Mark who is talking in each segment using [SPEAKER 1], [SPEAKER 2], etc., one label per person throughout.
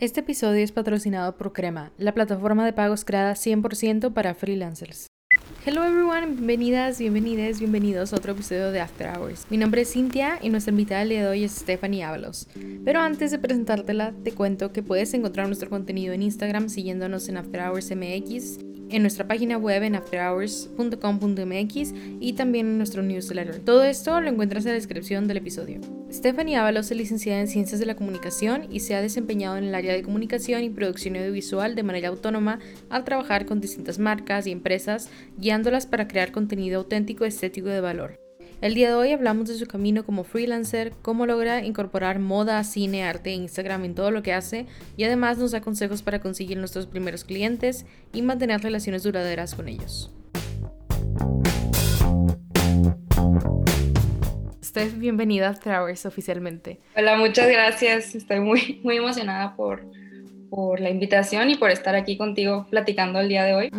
[SPEAKER 1] Este episodio es patrocinado por Crema, la plataforma de pagos creada 100% para freelancers. Hello everyone, bienvenidas, bienvenidas, bienvenidos a otro episodio de After Hours. Mi nombre es Cintia y nuestra invitada día de hoy es Stephanie Ábalos. Pero antes de presentártela, te cuento que puedes encontrar nuestro contenido en Instagram siguiéndonos en After Hours MX en nuestra página web en afterhours.com.mx y también en nuestro newsletter. Todo esto lo encuentras en la descripción del episodio. Stephanie Ábalos es licenciada en Ciencias de la Comunicación y se ha desempeñado en el área de comunicación y producción audiovisual de manera autónoma al trabajar con distintas marcas y empresas, guiándolas para crear contenido auténtico, estético y de valor. El día de hoy hablamos de su camino como freelancer, cómo logra incorporar moda, cine, arte e Instagram en todo lo que hace y además nos da consejos para conseguir nuestros primeros clientes y mantener relaciones duraderas con ellos. Steph, bienvenida a After oficialmente.
[SPEAKER 2] Hola, muchas gracias. Estoy muy, muy emocionada por, por la invitación y por estar aquí contigo platicando el día de hoy.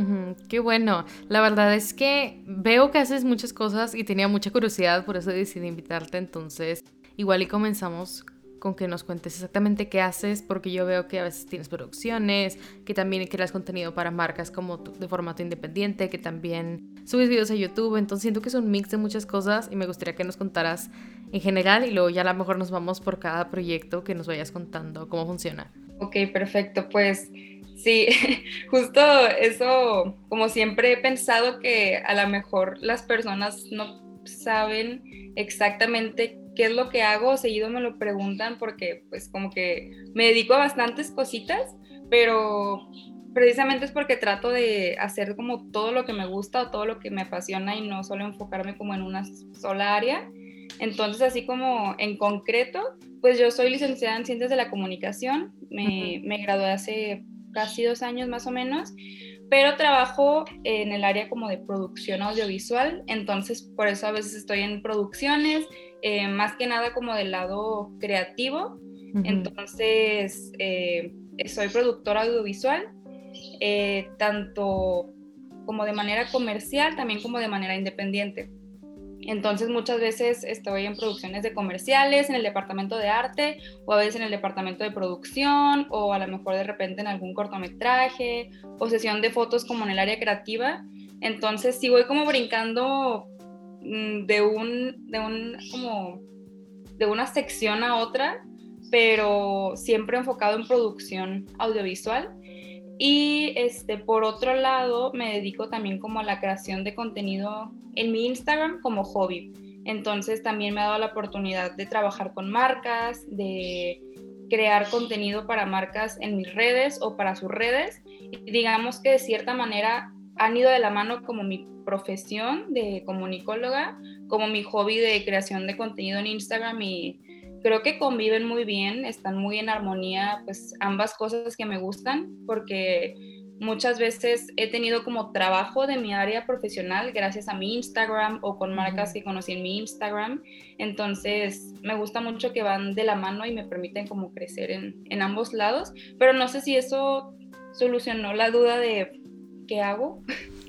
[SPEAKER 1] qué bueno. La verdad es que veo que haces muchas cosas y tenía mucha curiosidad, por eso decidí invitarte. Entonces, igual y comenzamos con que nos cuentes exactamente qué haces, porque yo veo que a veces tienes producciones, que también creas contenido para marcas como de formato independiente, que también subes videos a YouTube, entonces siento que es un mix de muchas cosas y me gustaría que nos contaras en general y luego ya a lo mejor nos vamos por cada proyecto que nos vayas contando cómo funciona.
[SPEAKER 2] Ok, perfecto. Pues sí, justo eso, como siempre he pensado que a lo mejor las personas no saben exactamente qué es lo que hago, seguido me lo preguntan porque pues como que me dedico a bastantes cositas, pero precisamente es porque trato de hacer como todo lo que me gusta o todo lo que me apasiona y no solo enfocarme como en una sola área. Entonces, así como en concreto, pues yo soy licenciada en Ciencias de la Comunicación, me, me gradué hace casi dos años más o menos, pero trabajo en el área como de producción audiovisual, entonces por eso a veces estoy en producciones, eh, más que nada como del lado creativo, entonces eh, soy productora audiovisual, eh, tanto como de manera comercial, también como de manera independiente. Entonces muchas veces estoy en producciones de comerciales, en el departamento de arte, o a veces en el departamento de producción, o a lo mejor de repente en algún cortometraje, o sesión de fotos como en el área creativa. Entonces sí voy como brincando mm, de un, de un, como, de una sección a otra, pero siempre enfocado en producción audiovisual. Y este, por otro lado, me dedico también como a la creación de contenido en mi Instagram como hobby. Entonces también me ha dado la oportunidad de trabajar con marcas, de crear contenido para marcas en mis redes o para sus redes. Digamos que de cierta manera han ido de la mano como mi profesión de comunicóloga, como mi hobby de creación de contenido en Instagram y creo que conviven muy bien, están muy en armonía, pues ambas cosas que me gustan, porque muchas veces he tenido como trabajo de mi área profesional gracias a mi Instagram o con marcas que conocí en mi Instagram. Entonces me gusta mucho que van de la mano y me permiten como crecer en, en ambos lados, pero no sé si eso solucionó la duda de qué hago.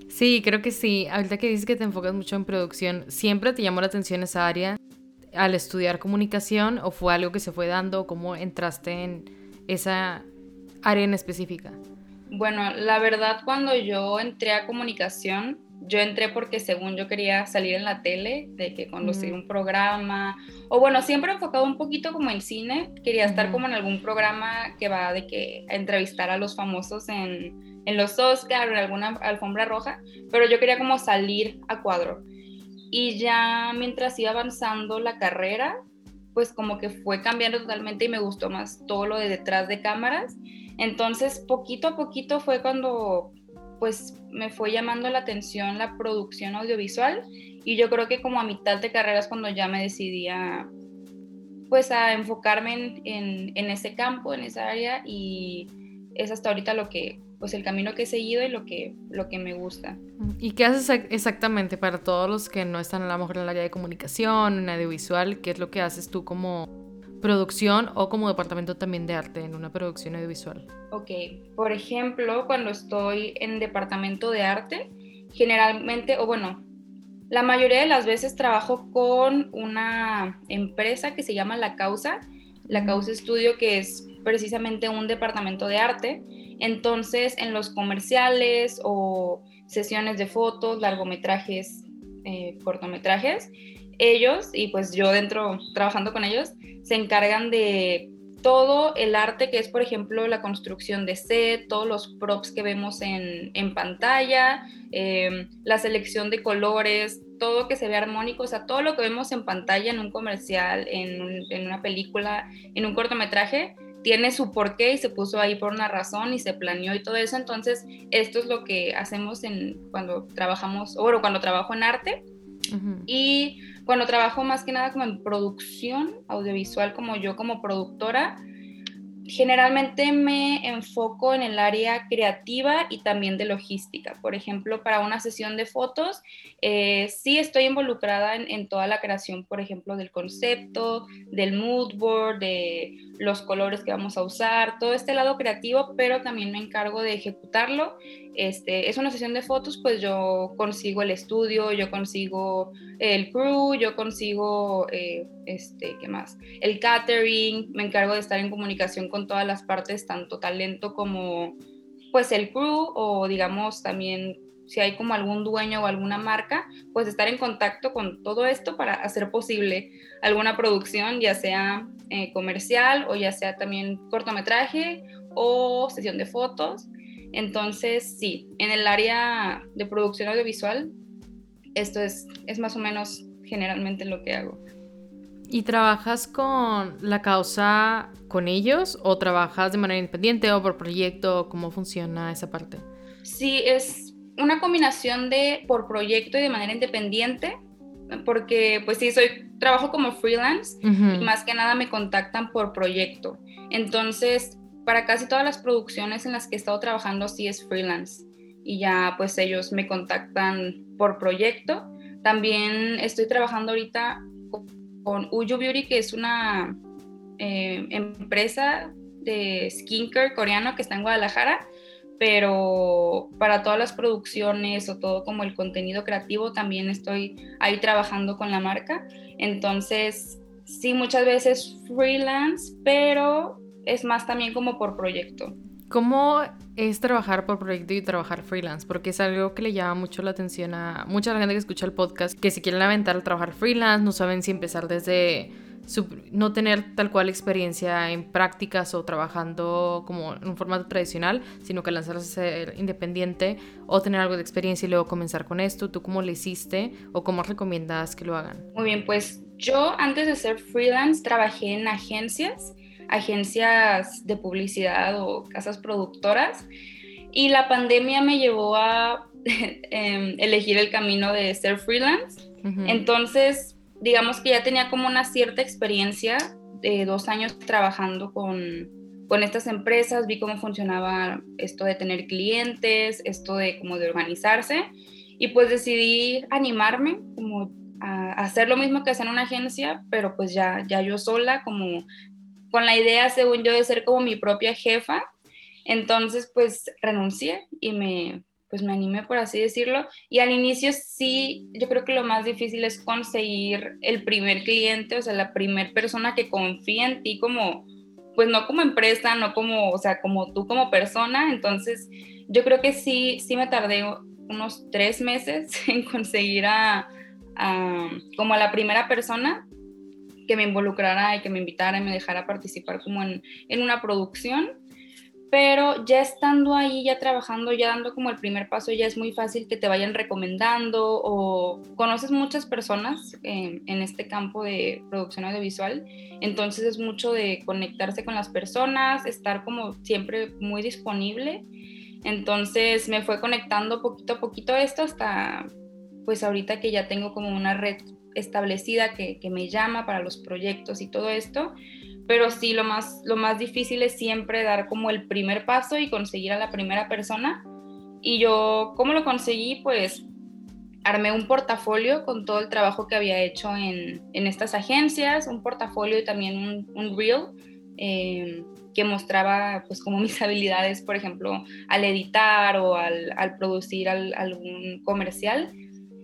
[SPEAKER 1] Sí, creo que sí. Ahorita que dices que te enfocas mucho en producción, ¿siempre te llamó la atención esa área? Al estudiar comunicación o fue algo que se fue dando? ¿Cómo entraste en esa área en específica?
[SPEAKER 2] Bueno, la verdad cuando yo entré a comunicación, yo entré porque según yo quería salir en la tele, de que conducir un programa, o bueno, siempre enfocado un poquito como en cine, quería estar como en algún programa que va de que entrevistar a los famosos en, en los Oscar o en alguna alfombra roja, pero yo quería como salir a cuadro. Y ya mientras iba avanzando la carrera, pues como que fue cambiando totalmente y me gustó más todo lo de detrás de cámaras. Entonces, poquito a poquito fue cuando pues me fue llamando la atención la producción audiovisual y yo creo que como a mitad de carrera es cuando ya me decidí a pues a enfocarme en, en, en ese campo, en esa área y es hasta ahorita lo que pues el camino que he seguido y lo que, lo que me gusta.
[SPEAKER 1] ¿Y qué haces exactamente para todos los que no están a lo mejor en el área de comunicación, en audiovisual? ¿Qué es lo que haces tú como producción o como departamento también de arte en una producción audiovisual?
[SPEAKER 2] Ok, por ejemplo, cuando estoy en departamento de arte, generalmente, o bueno, la mayoría de las veces trabajo con una empresa que se llama La Causa, La Causa Estudio, que es precisamente un departamento de arte. Entonces, en los comerciales o sesiones de fotos, largometrajes, eh, cortometrajes, ellos, y pues yo dentro trabajando con ellos, se encargan de todo el arte que es, por ejemplo, la construcción de set, todos los props que vemos en, pantalla, em, la selección de colores, todo que se ve armónico, o sea, todo lo que vemos en pantalla en un comercial, en, en una película, en un cortometraje, tiene su porqué y se puso ahí por una razón y se planeó y todo eso. Entonces, esto es lo que hacemos en, cuando trabajamos, o bueno, cuando trabajo en arte. Y cuando trabajo más que nada como en producción audiovisual, como yo como productora, generalmente me enfoco en el área creativa y también de logística. Por ejemplo, para una sesión de fotos, eh, sí estoy involucrada en, en, toda la creación, por ejemplo, del concepto, del mood board, de los colores que vamos a usar, todo este lado creativo, pero también me encargo de ejecutarlo este, es una sesión de fotos, pues yo consigo el estudio, yo consigo el crew, yo consigo, eh, este, ¿qué más? El catering, me encargo de estar en comunicación con todas las partes, tanto talento como, pues, el crew o, digamos, también si hay como algún dueño o alguna marca, pues estar en contacto con todo esto para hacer posible alguna producción, ya sea eh, comercial o ya sea también cortometraje o sesión de fotos. Entonces, sí, en el área de producción audiovisual, esto es, es más o menos generalmente lo que hago.
[SPEAKER 1] ¿Y trabajas con la causa con ellos o trabajas de manera independiente o por proyecto? ¿Cómo funciona esa parte?
[SPEAKER 2] Sí, es una combinación de por proyecto y de manera independiente, porque pues sí, soy, trabajo como freelance y más que nada me contactan por proyecto. Entonces, para casi todas las producciones en las que he estado trabajando sí es freelance y ya pues ellos me contactan por proyecto. También estoy trabajando ahorita con Uyu Beauty, que es una eh, empresa de skincare coreano que está en Guadalajara, pero para todas las producciones o todo como el contenido creativo también estoy ahí trabajando con la marca. Entonces, sí, muchas veces freelance, pero es más también como por proyecto.
[SPEAKER 1] ¿Cómo es trabajar por proyecto y trabajar freelance? Porque es algo que le llama mucho la atención a mucha gente que escucha el podcast, que si quieren aventar al trabajar freelance, no saben si empezar desde no tener tal cual experiencia en prácticas o trabajando como en un formato tradicional, sino que lanzarse a ser independiente o tener algo de experiencia y luego comenzar con esto. ¿Tú cómo le hiciste o cómo recomiendas que lo hagan?
[SPEAKER 2] Muy bien, pues yo antes de ser freelance trabajé en agencias agencias de publicidad o casas productoras. Y la pandemia me llevó a em, elegir el camino de ser freelance. Entonces, digamos que ya tenía como una cierta experiencia de dos años trabajando con, con estas empresas, vi cómo funcionaba esto de tener clientes, esto de como de organizarse y pues decidí animarme como a hacer lo mismo que hacer en una agencia, pero pues ya, ya yo sola, como con la idea, según yo, de ser como mi propia jefa. Entonces, pues renuncié y me, pues me animé, por así decirlo. Y al inicio sí, yo creo que lo más difícil es conseguir el primer cliente, o sea, la primera persona que confía en ti como, pues no como empresa, no como, o sea, como tú como persona. Entonces, yo creo que sí, sí me tardé unos tres meses en conseguir a, a como a la primera persona que me involucrara y que me invitara y me dejara participar como en, en una producción. Pero ya estando ahí, ya trabajando, ya dando como el primer paso, ya es muy fácil que te vayan recomendando o conoces muchas personas en, en este campo de producción audiovisual. Entonces es mucho de conectarse con las personas, estar como siempre muy disponible. Entonces me fue conectando poquito a poquito esto hasta pues ahorita que ya tengo como una red establecida que, me llama para los proyectos y todo esto, pero sí lo más, lo más difícil es siempre dar como el primer paso y conseguir a la primera persona. Y yo, ¿cómo lo conseguí? Pues armé un portafolio con todo el trabajo que había hecho en, estas agencias, un portafolio y también un, un reel eh, que mostraba pues como mis habilidades, por ejemplo, al editar o al, producir algún comercial.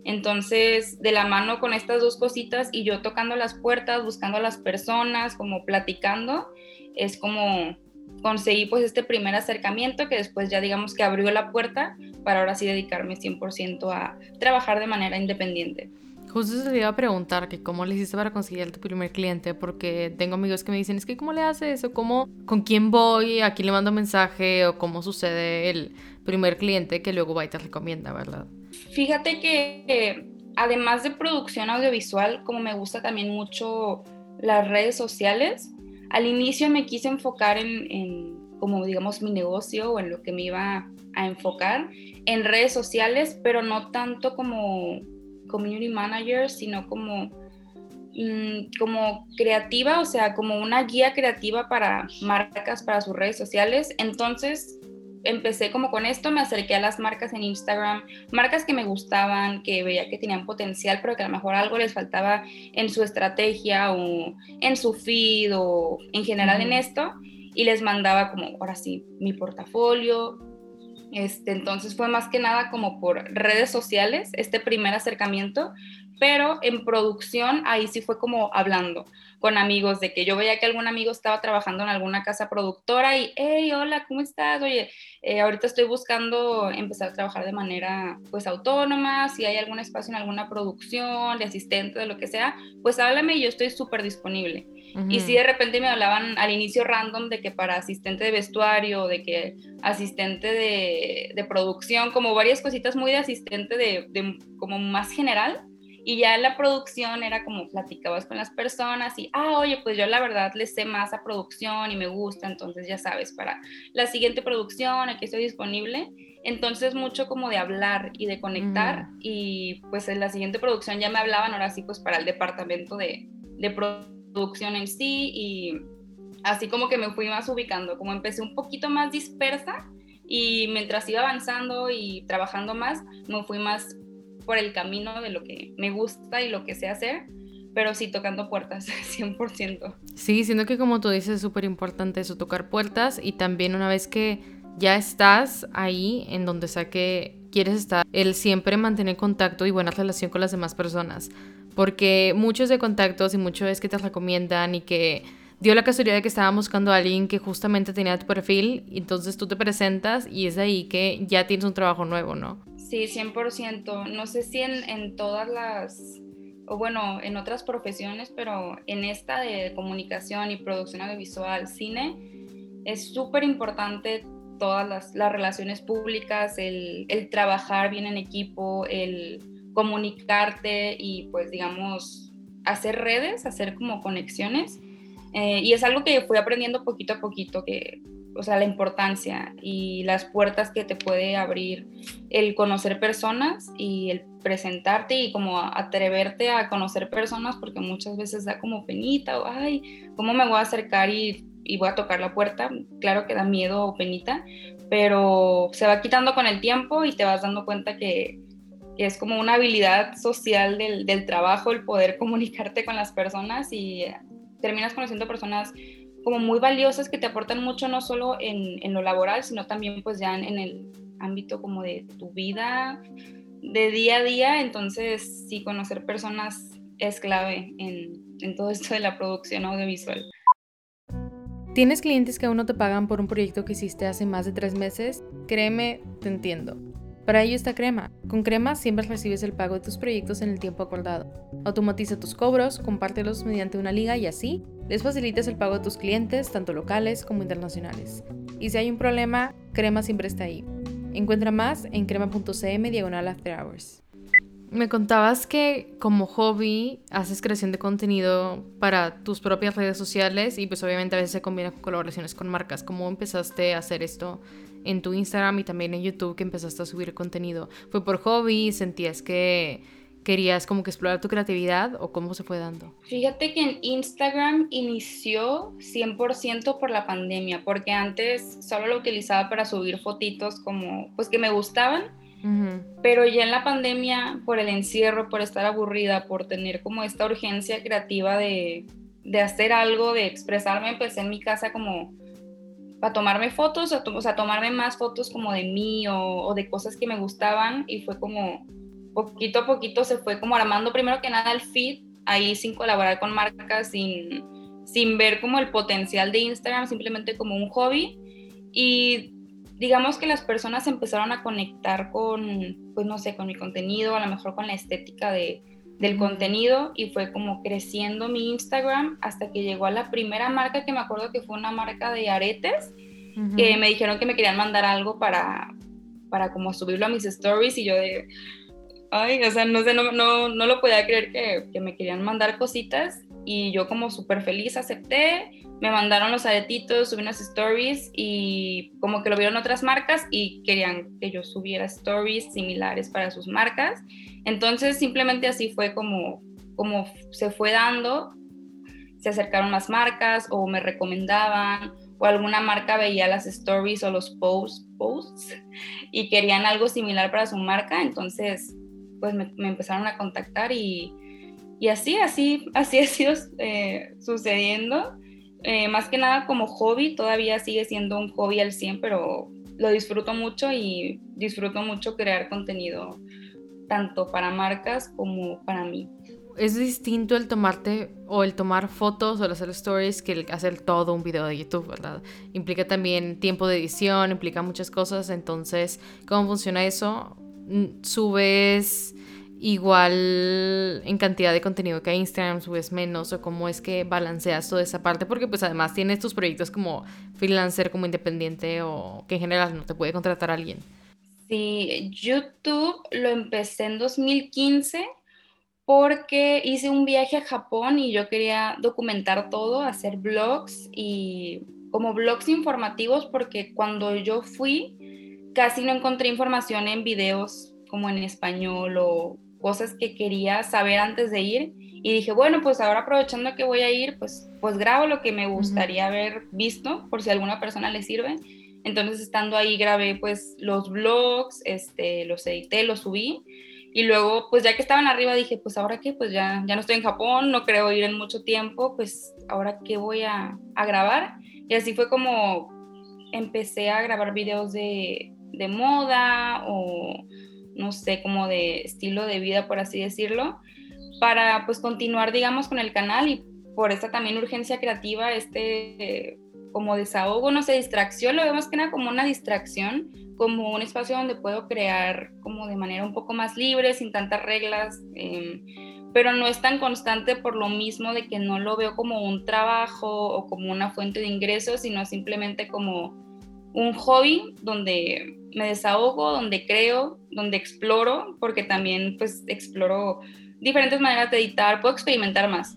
[SPEAKER 2] Entonces, de la mano con estas dos cositas y yo tocando las puertas, buscando a las personas, como platicando, es como conseguí pues este primer acercamiento que después ya digamos que abrió la puerta para ahora sí dedicarme 100% a trabajar de manera independiente.
[SPEAKER 1] Justo se te iba a preguntar que cómo le hiciste para conseguir tu primer cliente, porque tengo amigos que me dicen, es que cómo le haces, o cómo, con quién voy, a quién le mando mensaje, o cómo sucede el primer cliente que luego va y te recomienda, ¿verdad?
[SPEAKER 2] Fíjate que además de producción audiovisual, como me gusta también mucho las redes sociales, al inicio me quise enfocar en, en como digamos mi negocio o en lo que me iba a enfocar en redes sociales, pero no tanto como community manager, sino como, mm, como creativa, o sea, como una guía creativa para marcas, para sus redes sociales. Entonces, empecé como con esto, me acerqué a las marcas en Instagram, marcas que me gustaban, que veía que tenían potencial, pero que a lo mejor algo les faltaba en su estrategia o en su feed o en general en esto, y les mandaba como, ahora sí, mi portafolio, este, entonces fue más que nada como por redes sociales, este primer acercamiento, pero en producción ahí sí fue como hablando con amigos de que yo veía que algún amigo estaba trabajando en alguna casa productora y, hey, hola, ¿cómo estás? Oye, eh, ahorita estoy buscando empezar a trabajar de manera pues autónoma, si hay algún espacio en alguna producción, de asistente, de lo que sea, pues háblame y yo estoy súper disponible. Y si de repente me hablaban al inicio random de que para asistente de vestuario, de que asistente de, de producción, como varias cositas muy de asistente de, de como más general, y ya en la producción era como platicabas con las personas y, ah, oye, pues yo la verdad le sé más a producción y me gusta, entonces ya sabes, para la siguiente producción, aquí estoy disponible. Entonces mucho como de hablar y de conectar y pues en la siguiente producción ya me hablaban ahora sí pues para el departamento de, de producción en sí y así como que me fui más ubicando, como empecé un poquito más dispersa y mientras iba avanzando y trabajando más, me fui más por el camino de lo que me gusta y lo que sé hacer, pero sí tocando puertas, 100%.
[SPEAKER 1] Sí, siendo que como tú dices es súper importante eso, tocar puertas y también una vez que ya estás ahí en donde sea que quieres estar, el siempre mantener contacto y buena relación con las demás personas, porque muchos de contactos y muchos es que te recomiendan y que dio la casualidad de que estaban buscando a alguien que justamente tenía tu perfil, entonces tú te presentas y es ahí que ya tienes un trabajo nuevo, ¿no?
[SPEAKER 2] Sí, 100%. No sé si en, todas las, o bueno, en otras profesiones, pero en esta de comunicación y producción audiovisual, cine, es súper importante todas las, relaciones públicas, el, trabajar bien en equipo, el comunicarte y pues digamos hacer redes, hacer como conexiones. Eh, y es algo que fui aprendiendo poquito a poquito, que o sea, la importancia y las puertas que te puede abrir el conocer personas y el presentarte y como atreverte a conocer personas porque muchas veces da como penita o, ay, ¿cómo me voy a acercar y, y voy a tocar la puerta? Claro que da miedo o penita, pero se va quitando con el tiempo y te vas dando cuenta que, es como una habilidad social del, del trabajo, el poder comunicarte con las personas y terminas conociendo personas como muy valiosas que te aportan mucho no solo en, en lo laboral, sino también pues ya en, el ámbito como de tu vida, de día a día. Entonces, sí, conocer personas es clave en, en todo esto de la producción audiovisual.
[SPEAKER 1] ¿Tienes clientes que aún no te pagan por un proyecto que hiciste hace más de tres meses? Créeme, te entiendo. Para ello está Crema. Con Crema siempre recibes el pago de tus proyectos en el tiempo acordado. Automatiza tus cobros, compártelos mediante una liga y así les facilitas el pago de tus clientes, tanto locales como internacionales. Y si hay un problema, Crema siempre está ahí. Encuentra más en crema.cm diagonal after hours. Me contabas que como hobby haces creación de contenido para tus propias redes sociales y pues obviamente a veces se combina con colaboraciones con marcas. ¿Cómo empezaste a hacer esto en tu Instagram y también en YouTube que empezaste a subir contenido? ¿Fue por hobby? ¿Sentías que querías como que explorar tu creatividad o cómo se fue dando?
[SPEAKER 2] Fíjate que en Instagram inició 100% por la pandemia, porque antes solo lo utilizaba para subir fotitos como pues que me gustaban. Pero ya en la pandemia, por el encierro, por estar aburrida, por tener como esta urgencia creativa de, de hacer algo, de expresarme, empecé en mi casa como para tomarme fotos, o, sea, tomarme más fotos como de mí o, de cosas que me gustaban y fue como poquito a poquito se fue como armando primero que nada el feed, ahí sin colaborar con marcas, sin, sin ver como el potencial de Instagram, simplemente como un hobby. Y digamos que las personas empezaron a conectar con, pues no sé, con mi contenido, a lo mejor con la estética de, del contenido y fue como creciendo mi Instagram hasta que llegó a la primera marca que me acuerdo que fue una marca de aretes que me dijeron que me querían mandar algo para, para como subirlo a mis stories y yo de, ay, o sea, no sé, no, no, no lo podía creer que, que me querían mandar cositas y yo como súper feliz acepté, me mandaron los aretitos, subí unas stories y como que lo vieron otras marcas y querían que yo subiera stories similares para sus marcas. Entonces simplemente así fue como, como se fue dando, se acercaron más marcas o me recomendaban o alguna marca veía las stories o los posts, posts y querían algo similar para su marca, entonces pues me, me empezaron a contactar y y así, así, así ha sido eh, sucediendo. Eh, más que nada como hobby, todavía sigue siendo un hobby al 100, pero lo disfruto mucho y disfruto mucho crear contenido tanto para marcas como para mí.
[SPEAKER 1] Es distinto el tomarte o el tomar fotos o el hacer stories que el hacer todo un video de YouTube, ¿verdad? Implica también tiempo de edición, implica muchas cosas, entonces, ¿cómo funciona eso? Mm, subes igual en cantidad de contenido que a Instagram subes menos o cómo es que balanceas toda esa parte porque pues además tienes tus proyectos como freelancer, como independiente o que en general no te puede contratar alguien.
[SPEAKER 2] Sí, YouTube lo empecé en 2015 porque hice un viaje a Japón y yo quería documentar todo, hacer blogs y como blogs informativos porque cuando yo fui casi no encontré información en videos como en español o cosas que quería saber antes de ir. Y dije, bueno, pues ahora aprovechando que voy a ir, pues, pues grabo lo que me gustaría haber visto por si a alguna persona le sirve. Entonces estando ahí grabé pues los vlogs, este, los edité, los subí. Y luego pues ya que estaban arriba dije, pues ahora qué, pues ya, ya no estoy en Japón, no creo ir en mucho tiempo, pues ahora qué voy a, a grabar. Y así fue como empecé a grabar videos de, de moda o no sé, como de estilo de vida, por así decirlo, para pues continuar, digamos, con el canal y por esta también urgencia creativa, este como desahogo, no sé, distracción, lo veo más que nada como una distracción, como un espacio donde puedo crear como de manera un poco más libre, sin tantas reglas, em, pero no es tan constante por lo mismo de que no lo veo como un trabajo o como una fuente de ingresos, sino simplemente como un hobby donde me desahogo, donde creo, donde exploro, porque también pues exploro diferentes maneras de editar, puedo experimentar más.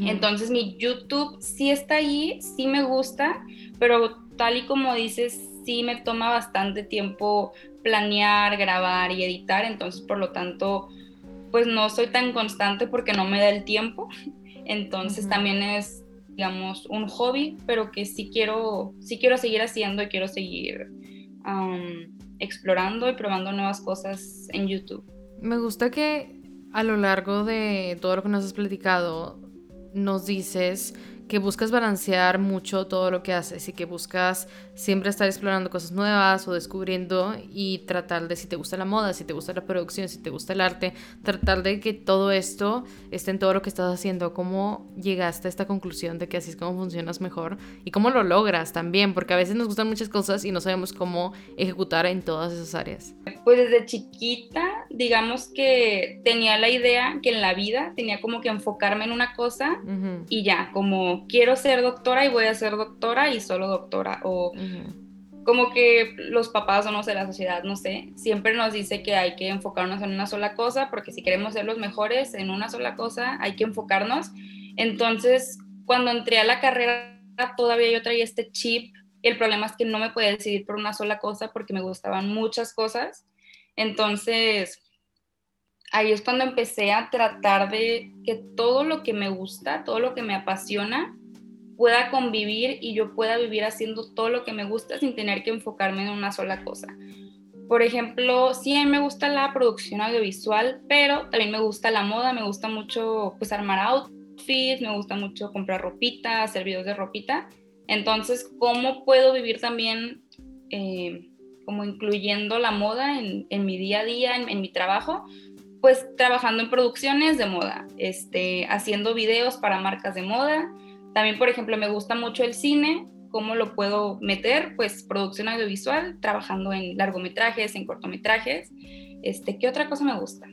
[SPEAKER 2] Entonces mi YouTube sí está ahí, sí me gusta, pero tal y como dices, sí me toma bastante tiempo planear, grabar y editar, entonces por lo tanto pues no soy tan constante porque no me da el tiempo. Entonces también es digamos, un hobby, pero que sí quiero, sí quiero seguir haciendo y quiero seguir explorando y probando nuevas cosas en YouTube.
[SPEAKER 1] Me gusta que a lo largo de todo lo que nos has platicado, nos dices que buscas balancear mucho todo lo que haces y que buscas siempre estar explorando cosas nuevas o descubriendo y tratar de si te gusta la moda, si te gusta la producción, si te gusta el arte, tratar de que todo esto esté en todo lo que estás haciendo. ¿Cómo llegaste a esta conclusión de que así es como funcionas mejor y cómo lo logras también? Porque a veces nos gustan muchas cosas y no sabemos cómo ejecutar en todas esas áreas.
[SPEAKER 2] Pues desde chiquita, digamos que tenía la idea que en la vida tenía como que enfocarme en una cosa y ya, como quiero ser doctora y voy a ser doctora y solo doctora. O como que los papás o no sé, la sociedad, no sé, siempre nos dice que hay que enfocarnos en una sola cosa, porque si queremos ser los mejores en una sola cosa, hay que enfocarnos. Entonces, cuando entré a la carrera, todavía yo traía este chip. Y el problema es que no me podía decidir por una sola cosa porque me gustaban muchas cosas. Entonces, ahí es cuando empecé a tratar de que todo lo que me gusta, todo lo que me apasiona, pueda convivir y yo pueda vivir haciendo todo lo que me gusta sin tener que enfocarme en una sola cosa. Por ejemplo, sí me gusta la producción audiovisual, pero también me gusta la moda, me gusta mucho pues armar outfits, me gusta mucho comprar ropita, hacer videos de ropita. Entonces, ¿cómo puedo vivir también eh, como incluyendo la moda en, mi día a día, en mi trabajo? Pues trabajando en producciones de moda, este, haciendo videos para marcas de moda, También, por ejemplo, me gusta mucho el cine, ¿cómo lo puedo meter? Pues producción audiovisual, trabajando en largometrajes, en cortometrajes. Este, ¿Qué otra cosa me gusta?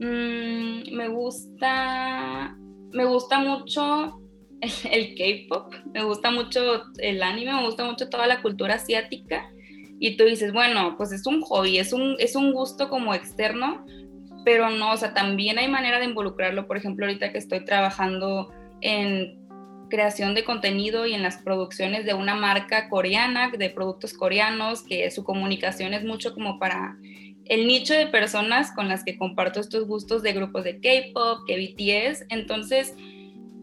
[SPEAKER 2] Mm, me gusta, me gusta mucho el, K-pop, me gusta mucho el anime, me gusta mucho toda la cultura asiática. Y tú dices, bueno, pues es un hobby, es un, es un gusto como externo, pero no, o sea, también hay manera de involucrarlo. Por ejemplo, ahorita que estoy trabajando en creación de contenido y en las producciones de una marca coreana, de productos coreanos, que su comunicación es mucho como para el nicho de personas con las que comparto estos gustos de grupos de K-pop, que BTS. Entonces,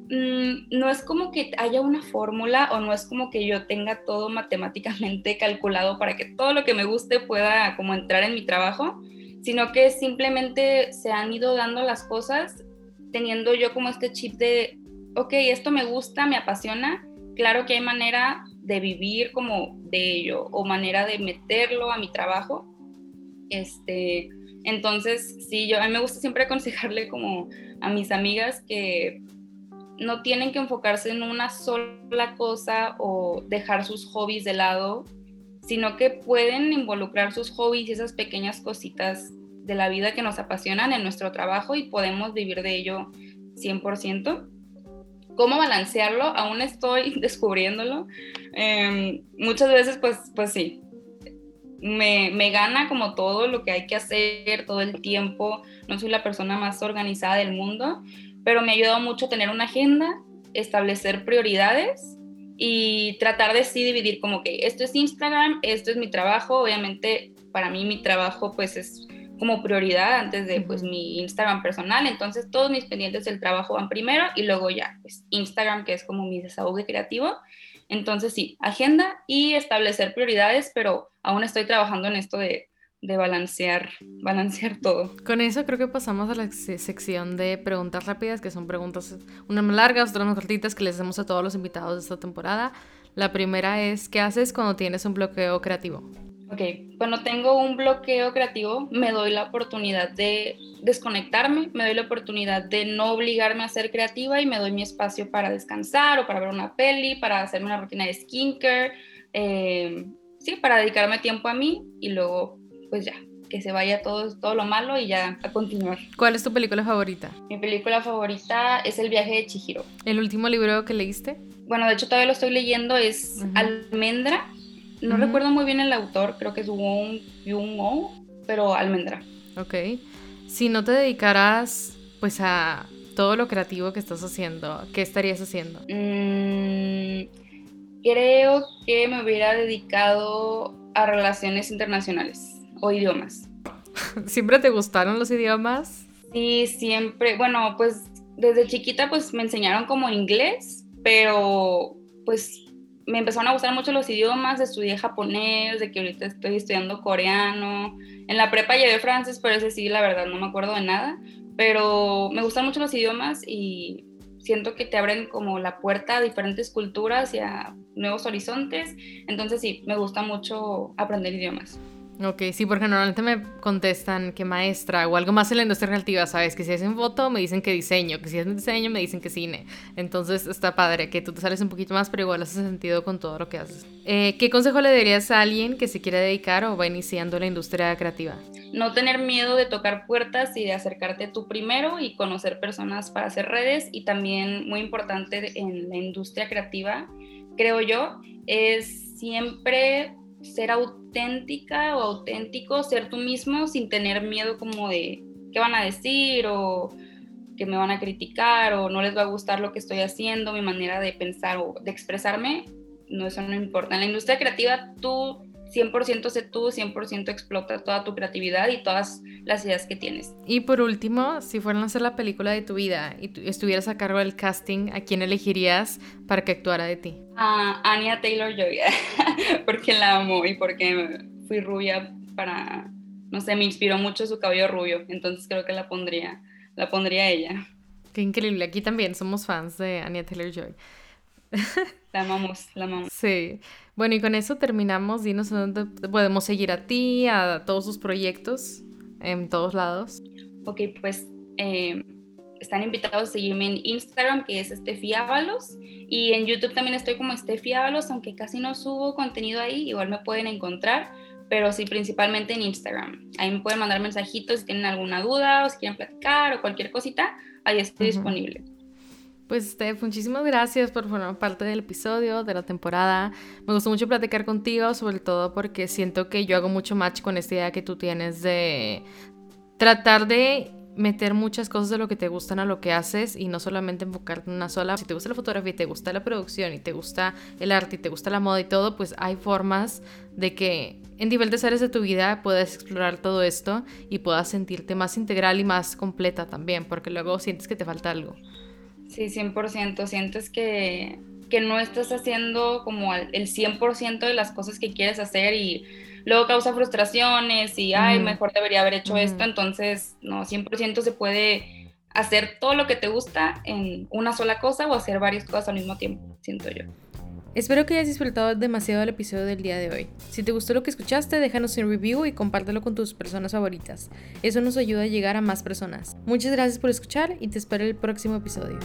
[SPEAKER 2] mm, no es como que haya una fórmula o no es como que yo tenga todo matemáticamente calculado para que todo lo que me guste pueda como entrar en mi trabajo, sino que simplemente se han ido dando las cosas teniendo yo como este chip de, ok, esto me gusta, me apasiona, claro que hay manera de vivir como de ello o manera de meterlo a mi trabajo. Este, entonces, sí, yo a mí me gusta siempre aconsejarle como a mis amigas que no tienen que enfocarse en una sola cosa o dejar sus hobbies de lado, sino que pueden involucrar sus hobbies y esas pequeñas cositas de la vida que nos apasionan en nuestro trabajo y podemos vivir de ello 100%. ¿Cómo balancearlo? Aún estoy descubriéndolo. Em, muchas veces, pues, pues sí, me, gana como todo lo que hay que hacer todo el tiempo. No soy la persona más organizada del mundo, pero me ha ayudado mucho tener una agenda, establecer prioridades y tratar de sí dividir como que esto es Instagram, esto es mi trabajo. Obviamente para mí mi trabajo pues es como prioridad antes de pues mi Instagram personal. Entonces todos mis pendientes del trabajo van primero y luego ya pues Instagram que es como mi desahogo creativo. Entonces sí, agenda y establecer prioridades, pero aún estoy trabajando en esto de, balancear, balancear todo.
[SPEAKER 1] Con eso creo que pasamos a la sección de preguntas rápidas, que son preguntas, unas más largas, otras más cortitas, que les hacemos a todos los invitados de esta temporada. La primera es, ¿qué haces cuando tienes un bloqueo creativo?
[SPEAKER 2] Ok, cuando tengo un bloqueo creativo, me doy la oportunidad de desconectarme, me doy la oportunidad de no obligarme a ser creativa y me doy mi espacio para descansar o para ver una peli, para hacerme una rutina de skincare, eh, sí, para dedicarme tiempo a mí y luego, pues ya, que se vaya todo, todo lo malo y ya a continuar.
[SPEAKER 1] ¿Cuál es tu película favorita?
[SPEAKER 2] Mi película favorita es El viaje de Chihiro.
[SPEAKER 1] ¿El último libro que leíste?
[SPEAKER 2] Bueno, de hecho todavía lo estoy leyendo, es Almendra no recuerdo muy bien el autor, creo que es Wong Yung-o, pero Almendra.
[SPEAKER 1] Ok. Si no te dedicaras pues a todo lo creativo que estás haciendo, ¿qué estarías haciendo?
[SPEAKER 2] Mm, creo que me hubiera dedicado a relaciones internacionales o idiomas.
[SPEAKER 1] ¿Siempre te gustaron los idiomas?
[SPEAKER 2] Sí, siempre. Bueno, pues desde chiquita pues me enseñaron como inglés, pero pues me empezaron a gustar mucho los idiomas, estudié japonés, de que ahorita estoy estudiando coreano. En la prepa llevé francés, pero ese sí, la verdad, no me acuerdo de nada. Pero me gustan mucho los idiomas y siento que te abren como la puerta a diferentes culturas y a nuevos horizontes. Entonces sí, me gusta mucho aprender idiomas.
[SPEAKER 1] Ok, sí, porque normalmente me contestan que maestra o algo más en la industria creativa, ¿sabes? Que si es en foto me dicen que diseño, que si es en diseño me dicen que cine. Entonces está padre que tú te sales un poquito más, pero igual hace sentido con todo lo que haces. Eh, ¿Qué consejo le darías a alguien que se quiere dedicar o va iniciando la industria creativa?
[SPEAKER 2] No tener miedo de tocar puertas y de acercarte tú primero y conocer personas para hacer redes y también muy importante en la industria creativa, creo yo, es siempre ser auténtica o auténtico, ser tú mismo sin tener miedo como de qué van a decir o que me van a criticar o no les va a gustar lo que estoy haciendo, mi manera de pensar o de expresarme, no, eso no importa. En la industria creativa tú 100% sé tú, 100% explota toda tu creatividad y todas las ideas que tienes.
[SPEAKER 1] Y por último, si fueran a hacer la película de tu vida y estuvieras a cargo del casting, ¿a quién elegirías para que actuara de ti?
[SPEAKER 2] A Anya Taylor Joy, porque la amo y porque fui rubia para, no sé, me inspiró mucho su cabello rubio, entonces creo que la pondría, la pondría ella.
[SPEAKER 1] Qué increíble, aquí también somos fans de Anya Taylor Joy.
[SPEAKER 2] La amamos, la amamos.
[SPEAKER 1] Sí. Bueno, y con eso terminamos. Dinos dónde podemos seguir a ti, a todos tus proyectos, en todos lados.
[SPEAKER 2] Ok, pues eh, están invitados a seguirme en Instagram, que es Estefi Ábalos, y en YouTube también estoy como Estefi Ábalos, aunque casi no subo contenido ahí, igual me pueden encontrar, pero sí principalmente en Instagram. Ahí me pueden mandar mensajitos si tienen alguna duda o si quieren platicar o cualquier cosita, ahí estoy disponible.
[SPEAKER 1] Pues Steph, muchísimas gracias por formar parte del episodio, de la temporada. Me gustó mucho platicar contigo, sobre todo porque siento que yo hago mucho match con esta idea que tú tienes de tratar de meter muchas cosas de lo que te gustan a lo que haces y no solamente enfocarte en una sola. Si te gusta la fotografía y te gusta la producción y te gusta el arte y te gusta la moda y todo, pues hay formas de que en diferentes áreas de tu vida puedas explorar todo esto y puedas sentirte más integral y más completa también, porque luego sientes que te falta algo.
[SPEAKER 2] Sí, 100%. Sientes que, que no estás haciendo como el 100% de las cosas que quieres hacer y luego causa frustraciones y, ay, mejor debería haber hecho esto. Entonces, no, 100% se puede hacer todo lo que te gusta en una sola cosa o hacer varias cosas al mismo tiempo, siento yo.
[SPEAKER 1] Espero que hayas disfrutado demasiado el episodio del día de hoy. Si te gustó lo que escuchaste, déjanos un review y compártelo con tus personas favoritas. Eso nos ayuda a llegar a más personas. Muchas gracias por escuchar y te espero el próximo episodio.